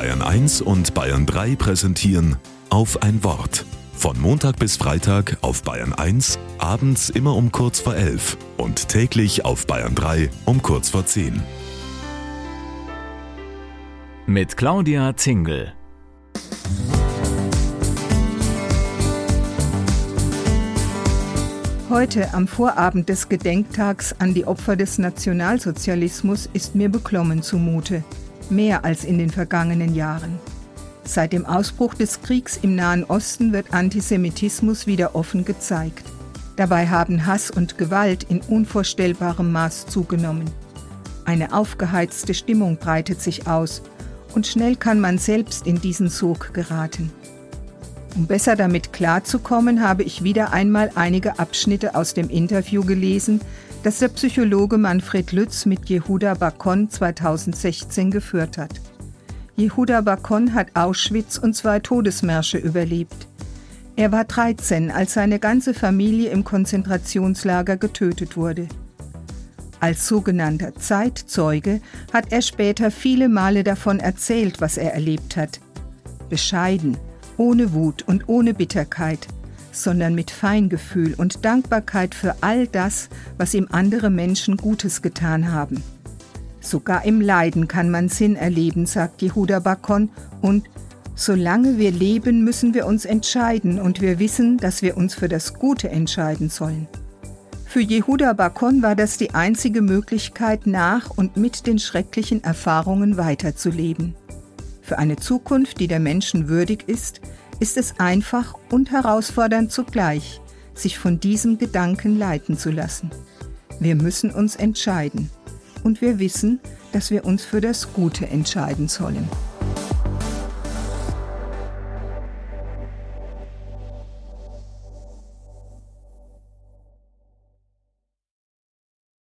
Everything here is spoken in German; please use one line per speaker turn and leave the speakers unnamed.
Bayern 1 und Bayern 3 präsentieren auf ein Wort. Von Montag bis Freitag auf Bayern 1, abends immer um kurz vor 11 und täglich auf Bayern 3 um kurz vor 10.
Mit Claudia Zingel.
Heute am Vorabend des Gedenktags an die Opfer des Nationalsozialismus ist mir beklommen zumute, mehr als in den vergangenen Jahren. Seit dem Ausbruch des Kriegs im Nahen Osten wird Antisemitismus wieder offen gezeigt. Dabei haben Hass und Gewalt in unvorstellbarem Maß zugenommen. Eine aufgeheizte Stimmung breitet sich aus und schnell kann man selbst in diesen Sog geraten. Um besser damit klarzukommen, habe ich wieder einmal einige Abschnitte aus dem Interview gelesen, das der Psychologe Manfred Lütz mit Jehuda Bakon 2016 geführt hat. Jehuda Bakon hat Auschwitz und zwei Todesmärsche überlebt. Er war 13, als seine ganze Familie im Konzentrationslager getötet wurde. Als sogenannter Zeitzeuge hat er später viele Male davon erzählt, was er erlebt hat. Bescheiden, ohne Wut und ohne Bitterkeit, sondern mit Feingefühl und Dankbarkeit für all das, was ihm andere Menschen Gutes getan haben. Sogar im Leiden kann man Sinn erleben, sagt Jehuda Bakon, und solange wir leben, müssen wir uns entscheiden und wir wissen, dass wir uns für das Gute entscheiden sollen. Für Jehuda Bakon war das die einzige Möglichkeit, nach und mit den schrecklichen Erfahrungen weiterzuleben. Für eine Zukunft, die der Menschen würdig ist, ist es einfach und herausfordernd zugleich, sich von diesem Gedanken leiten zu lassen. Wir müssen uns entscheiden und wir wissen, dass wir uns für das Gute entscheiden sollen.